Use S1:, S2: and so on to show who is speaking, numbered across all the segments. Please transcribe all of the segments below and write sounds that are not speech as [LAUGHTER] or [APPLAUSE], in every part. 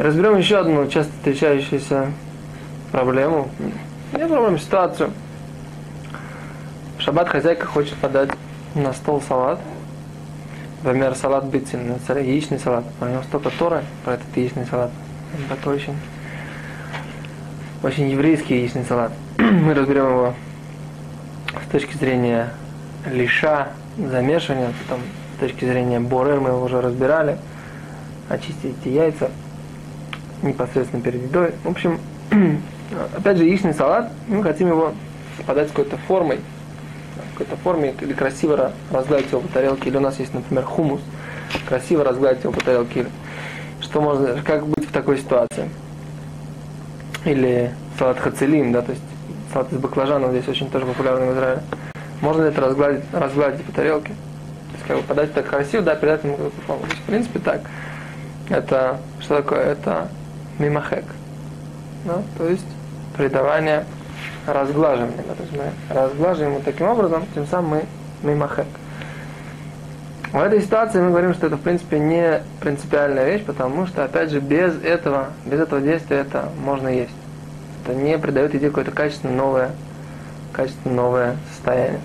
S1: Разберем еще одну часто встречающуюся проблему. Не проблему, ситуацию. Шаббат хозяйка хочет подать на стол салат. Например, салат бицин, яичный салат. У него столько торы про этот яичный салат. Такой очень, очень еврейский яичный салат. [CLEARS THROAT] Мы разберем его с точки зрения лиша, замешивания, потом с точки зрения борер мы его уже разбирали. Очистить эти яйца непосредственно перед едой. В общем, [CLEARS THROAT] опять же, яичный салат, мы хотим его подать какой-то формой, какой-то форме, или красиво разгладить его по тарелке, или у нас есть, например, хумус, красиво разгладить его по тарелке, что можно, как быть в такой ситуации. Или салат хацелим, да, то есть салат из баклажана здесь очень тоже популярный в Израиле. Можно ли это разгладить, разгладить по тарелке? То есть как бы подать так красиво, да, передать ему какую-то форму. В принципе, так. Это, что такое? Это мимахек. Да? То есть придавание разглаживания. Да? То есть мы разглаживаем вот таким образом, тем самым мы мимахек. В этой ситуации мы говорим, что это в принципе не принципиальная вещь, потому что, опять же, без этого, без этого действия это можно есть. Это не придает идее какое-то качественно новое, качественно новое состояние.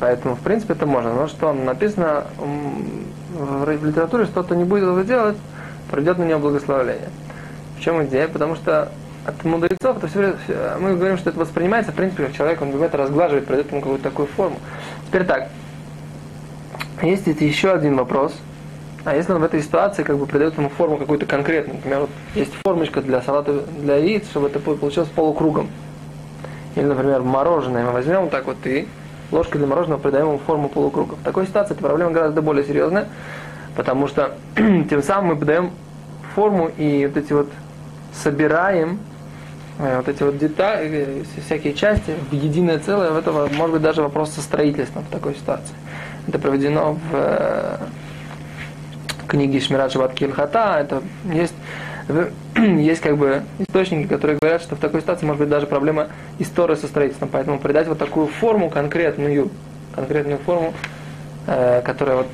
S1: Поэтому, в принципе, это можно. Но что написано в литературе, что-то не будет этого делать, придет на него благословление. В чем идея? Потому что от мудрецов это все, мы говорим, что это воспринимается, в принципе, как человек, он любит разглаживать, придает ему какую-то такую форму. Теперь так, есть еще один вопрос. А если он в этой ситуации как бы придает ему форму какую-то конкретную, например, вот есть формочка для салата для яиц, чтобы это получилось полукругом. Или, например, мороженое мы возьмем вот так вот и ложкой для мороженого придаем ему форму полукруга. В такой ситуации эта проблема гораздо более серьезная, потому что [CLEARS THROAT] тем самым мы подаем форму и вот эти вот собираем э, вот эти вот детали, всякие части в единое целое, в этого может быть даже вопрос со строительством в такой ситуации. Это проведено в э, книге Шмират Шабат Кильхата. Это есть, [CLEARS THROAT] есть как бы источники, которые говорят, что в такой ситуации может быть даже проблема истории со строительством. Поэтому придать вот такую форму конкретную, конкретную форму, э, которая вот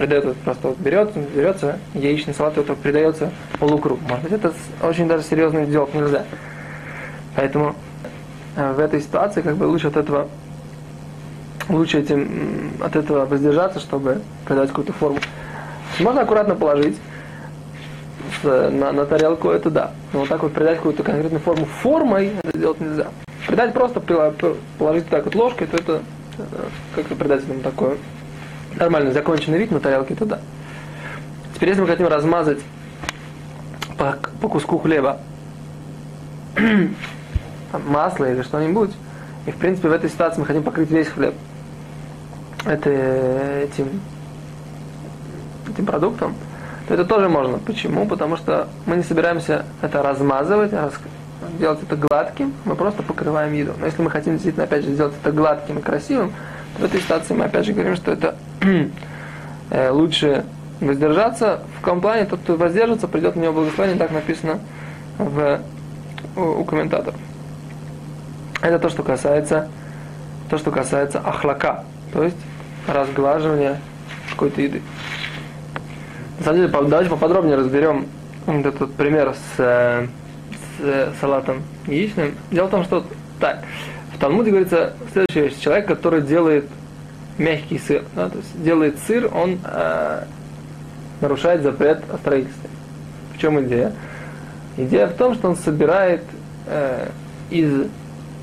S1: придает вот просто вот берется, берется яичный салат, это придается полукруг. Может быть, это очень даже серьезно сделать нельзя. Поэтому э, в этой ситуации как бы лучше от этого лучше этим, от этого воздержаться, чтобы придать какую-то форму. Можно аккуратно положить на, на тарелку, это да. Но вот так вот придать какую-то конкретную форму формой, это делать нельзя. Придать просто, положить так вот ложкой, то это э, как-то придать этому такой нормальный законченный вид на тарелке, то да. Теперь, если мы хотим размазать по, по куску хлеба [CLEARS THROAT] масло или что-нибудь, и в принципе в этой ситуации мы хотим покрыть весь хлеб, это, этим, этим продуктом, то это тоже можно. Почему? Потому что мы не собираемся это размазывать, а делать это гладким, мы просто покрываем еду. Но если мы хотим действительно, опять же, сделать это гладким и красивым, то в этой ситуации мы опять же говорим, что это [CLEARS THROAT] лучше воздержаться. В каком тот, кто воздержится, придет на него благословение, так написано в, у, у комментаторов. Это то, что касается то, что касается ахлака, то есть разглаживания какой-то еды. На самом деле, давайте поподробнее разберем этот пример с, э, с э, салатом яичным. Дело в том, что так, в Талмуде говорится следующая вещь. Человек, который делает мягкий сыр, да, то есть делает сыр, он э, нарушает запрет о строительстве. В чем идея? Идея в том, что он собирает э, из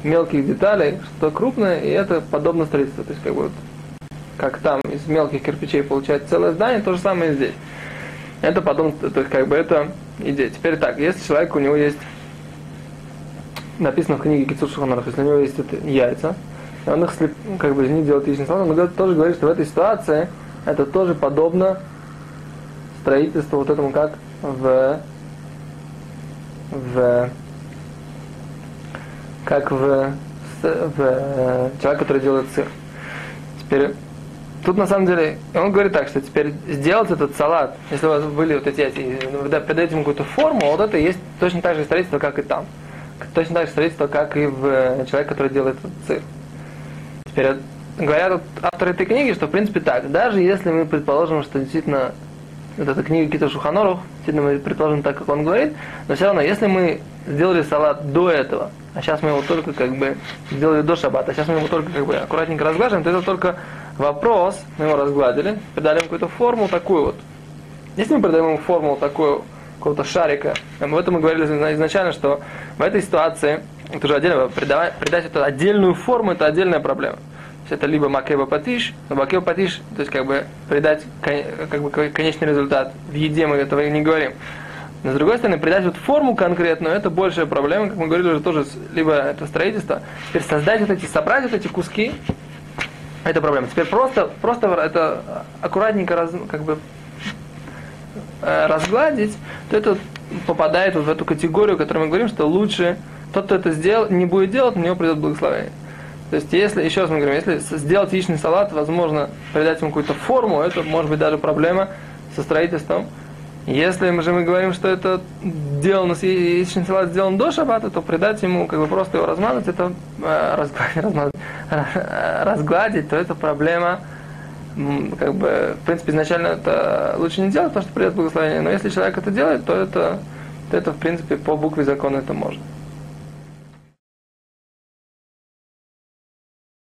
S1: мелких деталей что-то крупное, и это подобно строительству. То есть как бы вот как там из мелких кирпичей получается целое здание, то же самое и здесь. Это потом, то есть как бы это идея. Теперь так, если человек, у него есть, написано в книге Кицур Шуханарах, если у него есть это яйца, он их слеп, как бы из них делает яичный салат, он тоже говорит, что в этой ситуации это тоже подобно строительству вот этому, как в, в как в, в человек, который делает сыр. Теперь Тут на самом деле, он говорит так, что теперь сделать этот салат, если у вас были вот эти, эти вы придаете ему какую-то форму, вот это есть точно так же строительство, как и там. Точно так же строительство, как и в э, человек, который делает сыр. Говорят авторы этой книги, что в принципе так, даже если мы предположим, что действительно вот эта книга Кита Шуханорух, действительно мы предположим так, как он говорит, но все равно, если мы сделали салат до этого, а сейчас мы его только как бы сделали до шаббата, а сейчас мы его только как бы аккуратненько разглаживаем, то это только вопрос, мы его разгладили, придали ему какую-то форму такую вот. Если мы придаем ему форму такую, какого-то шарика, об этом мы говорили изначально, что в этой ситуации, это уже отдельно, придавать, придать эту отдельную форму, это отдельная проблема это либо макеба патиш, но макеба патиш, то есть как бы придать как бы конечный результат. В еде мы этого не говорим. Но с другой стороны, придать вот форму конкретную, это большая проблема, как мы говорили уже тоже, либо это строительство. Теперь создать вот эти, собрать вот эти куски, это проблема. Теперь просто, просто это аккуратненько раз, как бы э, разгладить, то это попадает вот в эту категорию, о которой мы говорим, что лучше тот, кто это сделал, не будет делать, на него придет благословение. То есть, если, еще раз мы говорим, если сделать яичный салат, возможно, придать ему какую-то форму, это может быть даже проблема со строительством. Если мы же мы говорим, что это сделано, яичный салат сделан до шаббата, то придать ему, как бы просто его размазать, это э, разгладить, [LAUGHS] [LAUGHS] разгладить, то это проблема, как бы, в принципе, изначально это лучше не делать, потому что придет благословение, но если человек это делает, то это, то это в принципе, по букве закона это можно.